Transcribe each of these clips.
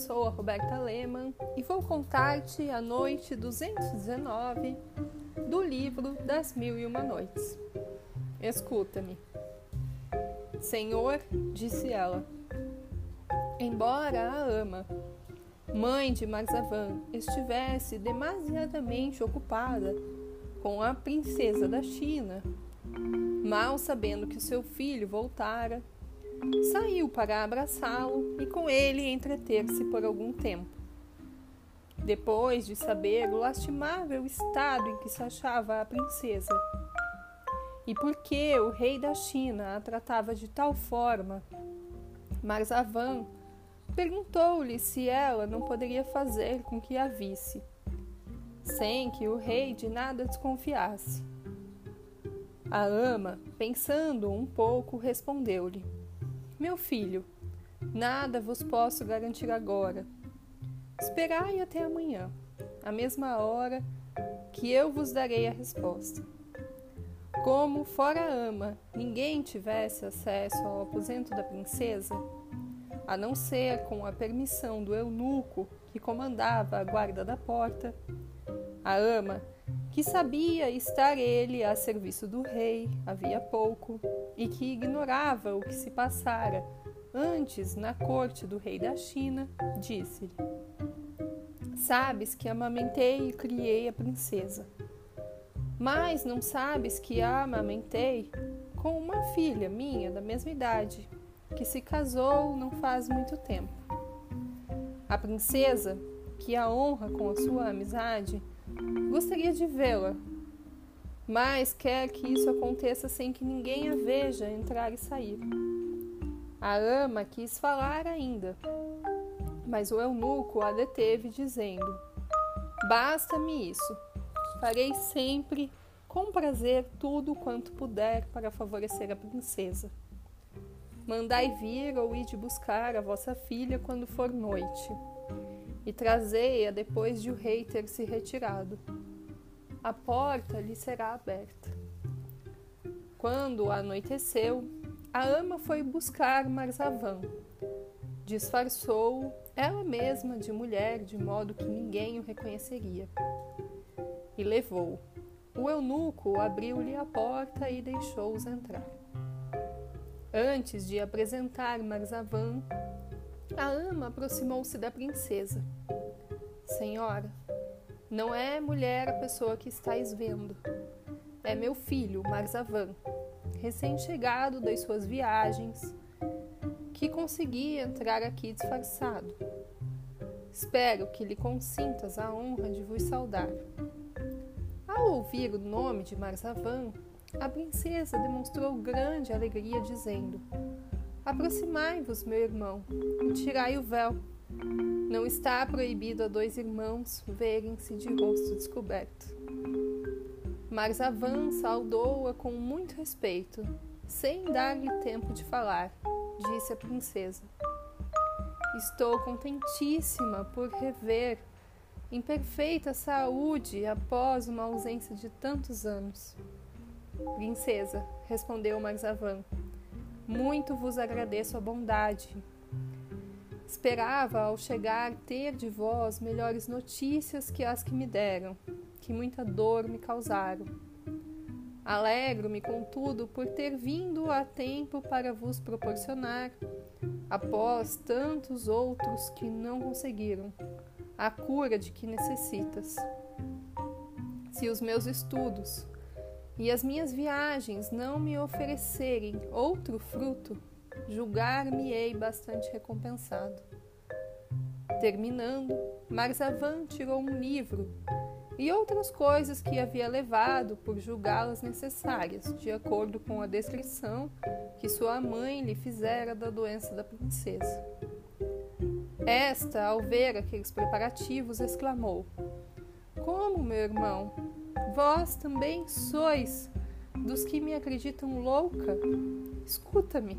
sou a Roberta Lehmann e vou contar-te a noite 219 do livro das Mil e Uma Noites. Escuta-me. Senhor, disse ela, embora a ama, mãe de Marzavan, estivesse demasiadamente ocupada com a princesa da China, mal sabendo que seu filho voltara, saiu para abraçá-lo e com ele entreter-se por algum tempo. Depois de saber o lastimável estado em que se achava a princesa, e por que o rei da China a tratava de tal forma, Marzavan perguntou-lhe se ela não poderia fazer com que a visse, sem que o rei de nada desconfiasse. A ama, pensando um pouco, respondeu-lhe: Meu filho, nada vos posso garantir agora. Esperai até amanhã, à mesma hora, que eu vos darei a resposta. Como, fora a ama, ninguém tivesse acesso ao aposento da princesa, a não ser com a permissão do eunuco que comandava a guarda da porta, a ama que sabia estar ele a serviço do rei havia pouco e que ignorava o que se passara antes na corte do rei da China, disse-lhe: Sabes que amamentei e criei a princesa, mas não sabes que a amamentei com uma filha minha da mesma idade, que se casou não faz muito tempo. A princesa, que a honra com a sua amizade, Gostaria de vê-la, mas quer que isso aconteça sem que ninguém a veja entrar e sair. A ama quis falar ainda, mas o eunuco a deteve, dizendo: Basta-me isso. Farei sempre, com prazer, tudo quanto puder para favorecer a princesa. Mandai vir ou ide buscar a vossa filha quando for noite e trazei-a depois de o rei ter se retirado. A porta lhe será aberta. Quando anoiteceu, a ama foi buscar Marzavan. Disfarçou ela mesma de mulher, de modo que ninguém o reconheceria. E levou. O eunuco abriu-lhe a porta e deixou-os entrar. Antes de apresentar Marzavan, a ama aproximou-se da princesa. Senhora, não é mulher a pessoa que estáis vendo. É meu filho, Marzavan, recém-chegado das suas viagens, que consegui entrar aqui disfarçado. Espero que lhe consintas a honra de vos saudar. Ao ouvir o nome de Marzavan, a princesa demonstrou grande alegria, dizendo: Aproximai-vos, meu irmão, e tirai o véu. Não está proibido a dois irmãos verem-se de rosto descoberto. Marzavan saudou-a com muito respeito, sem dar-lhe tempo de falar, disse a princesa. Estou contentíssima por rever em perfeita saúde após uma ausência de tantos anos. Princesa, respondeu Marzavan, muito vos agradeço a bondade. Esperava, ao chegar, ter de vós melhores notícias que as que me deram, que muita dor me causaram. Alegro-me, contudo, por ter vindo a tempo para vos proporcionar, após tantos outros que não conseguiram, a cura de que necessitas. Se os meus estudos, e as minhas viagens não me oferecerem outro fruto, julgar-me-ei bastante recompensado. Terminando, Marzavan tirou um livro e outras coisas que havia levado por julgá-las necessárias, de acordo com a descrição que sua mãe lhe fizera da doença da princesa. Esta, ao ver aqueles preparativos, exclamou: Como, meu irmão? Vós também sois dos que me acreditam louca? Escuta-me.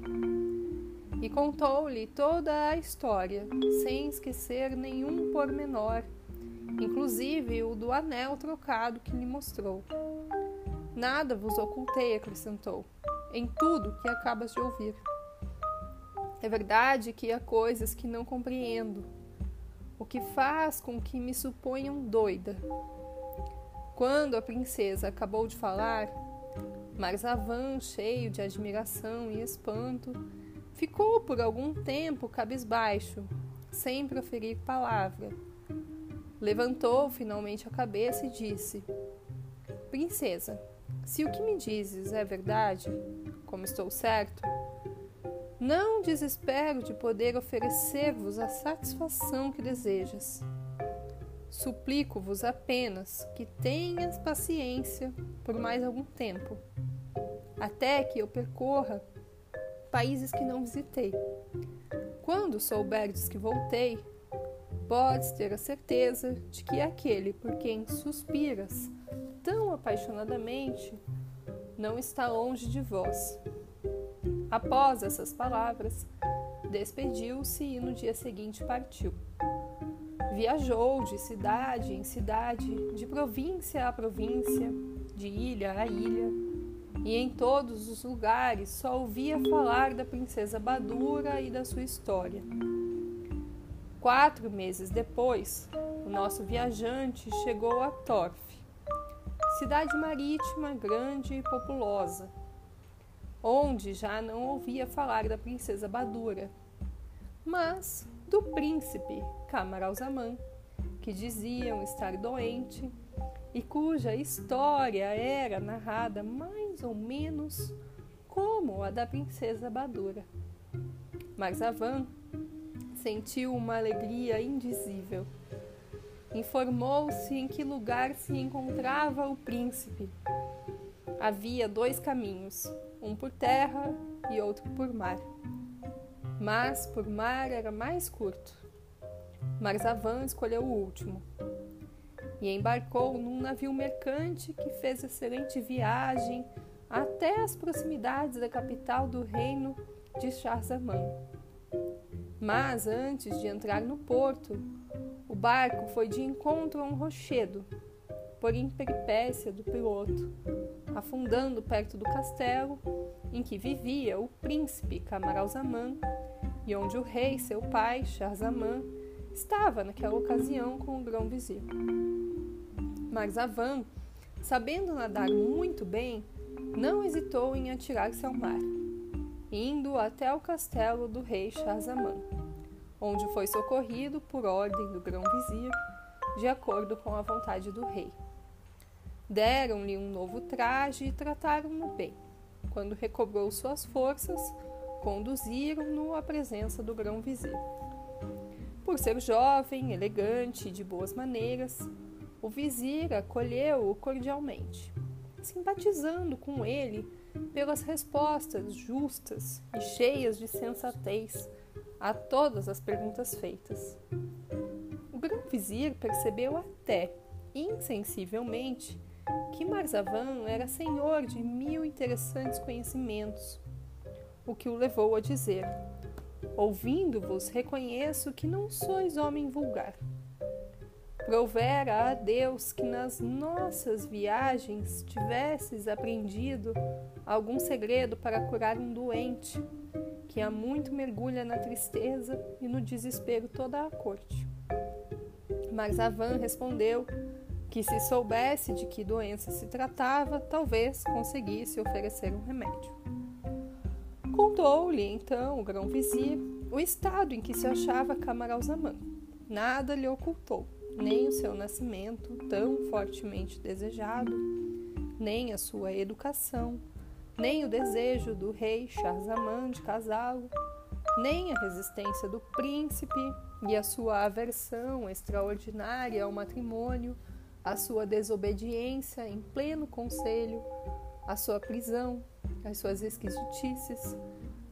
E contou-lhe toda a história, sem esquecer nenhum pormenor, inclusive o do anel trocado que lhe mostrou. Nada vos ocultei, acrescentou, em tudo que acabas de ouvir. É verdade que há coisas que não compreendo, o que faz com que me suponham doida. Quando a princesa acabou de falar, Marzavan, cheio de admiração e espanto, ficou por algum tempo cabisbaixo, sem proferir palavra. Levantou finalmente a cabeça e disse: Princesa, se o que me dizes é verdade, como estou certo, não desespero de poder oferecer-vos a satisfação que desejas. Suplico-vos apenas que tenhas paciência por mais algum tempo, até que eu percorra países que não visitei. Quando souberdes que voltei, podes ter a certeza de que aquele por quem suspiras tão apaixonadamente não está longe de vós. Após essas palavras, despediu-se e no dia seguinte partiu. Viajou de cidade em cidade, de província a província, de ilha a ilha, e em todos os lugares só ouvia falar da princesa Badura e da sua história. Quatro meses depois, o nosso viajante chegou a Torf, cidade marítima grande e populosa, onde já não ouvia falar da princesa Badura, mas do príncipe Camaralzaman, que diziam estar doente e cuja história era narrada mais ou menos como a da princesa Badura. Marzavan sentiu uma alegria indizível. Informou-se em que lugar se encontrava o príncipe. Havia dois caminhos, um por terra e outro por mar mas por mar era mais curto. Marzavan escolheu o último e embarcou num navio mercante que fez excelente viagem até as proximidades da capital do reino de Shahzaman. Mas antes de entrar no porto, o barco foi de encontro a um rochedo, por imperipécia do piloto, afundando perto do castelo em que vivia o príncipe Camaralzaman e onde o rei, seu pai, Shahzaman, estava naquela ocasião com o grão-vizir. Marzavan, sabendo nadar muito bem, não hesitou em atirar-se ao mar, indo até o castelo do rei Shahzaman, onde foi socorrido por ordem do grão-vizir, de acordo com a vontade do rei. Deram-lhe um novo traje e trataram-no bem. Quando recobrou suas forças, conduziram-no à presença do grão-vizir. Por ser jovem, elegante e de boas maneiras, o vizir acolheu-o cordialmente, simpatizando com ele pelas respostas justas e cheias de sensatez a todas as perguntas feitas. O grão-vizir percebeu até, insensivelmente, que Marzavan era senhor de mil interessantes conhecimentos o que o levou a dizer: Ouvindo-vos, reconheço que não sois homem vulgar. Provera a Deus que nas nossas viagens tivesses aprendido algum segredo para curar um doente, que há muito mergulha na tristeza e no desespero toda a corte. Mas Avan respondeu que se soubesse de que doença se tratava, talvez conseguisse oferecer um remédio. Contou-lhe então o grão-vizir o estado em que se achava Camaralzaman. Nada lhe ocultou, nem o seu nascimento tão fortemente desejado, nem a sua educação, nem o desejo do rei Shahzaman de casá-lo, nem a resistência do príncipe e a sua aversão extraordinária ao matrimônio, a sua desobediência em pleno conselho, a sua prisão, as suas esquisitices,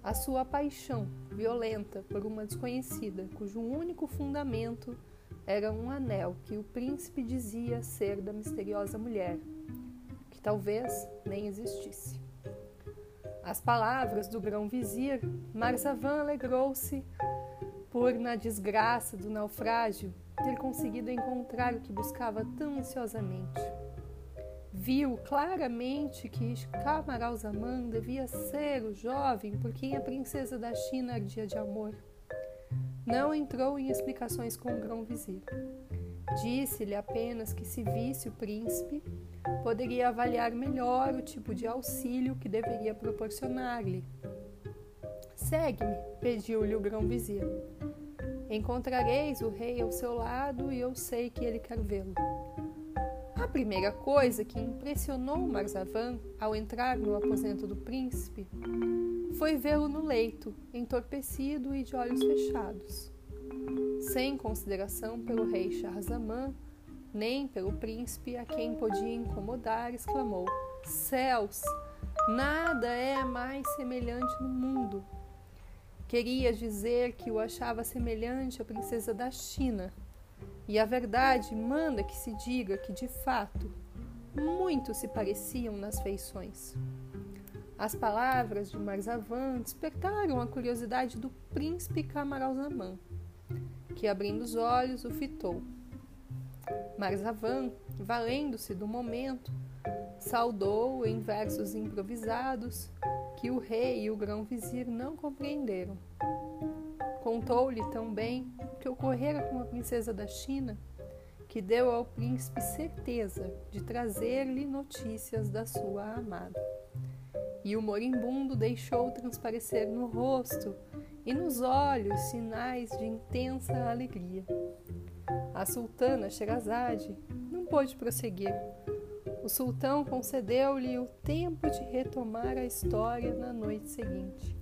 a sua paixão violenta por uma desconhecida cujo único fundamento era um anel que o príncipe dizia ser da misteriosa mulher, que talvez nem existisse. As palavras do grão-vizir, Marzavan alegrou-se por, na desgraça do naufrágio, ter conseguido encontrar o que buscava tão ansiosamente viu claramente que Camaralzaman devia ser o jovem por quem a princesa da China ardia de amor. não entrou em explicações com o grão-vizir. Disse-lhe apenas que, se visse o príncipe, poderia avaliar melhor o tipo de auxílio que deveria proporcionar-lhe. Segue-me, pediu-lhe o grão-vizir. Encontrareis o rei ao seu lado e eu sei que ele quer vê-lo. Primeira coisa que impressionou Marzavan ao entrar no aposento do príncipe foi vê-lo no leito, entorpecido e de olhos fechados. Sem consideração pelo rei Shahzaman, nem pelo príncipe a quem podia incomodar, exclamou: Céus! Nada é mais semelhante no mundo. Queria dizer que o achava semelhante à princesa da China. E a verdade manda que se diga que, de fato, muito se pareciam nas feições. As palavras de Marzavan despertaram a curiosidade do príncipe Camaralzaman, que, abrindo os olhos, o fitou. Marzavan, valendo-se do momento, saudou em versos improvisados que o rei e o grão-vizir não compreenderam. Contou-lhe também o que ocorrera com a princesa da China, que deu ao príncipe certeza de trazer-lhe notícias da sua amada. E o moribundo deixou transparecer no rosto e nos olhos sinais de intensa alegria. A sultana Sherazade não pôde prosseguir. O sultão concedeu-lhe o tempo de retomar a história na noite seguinte.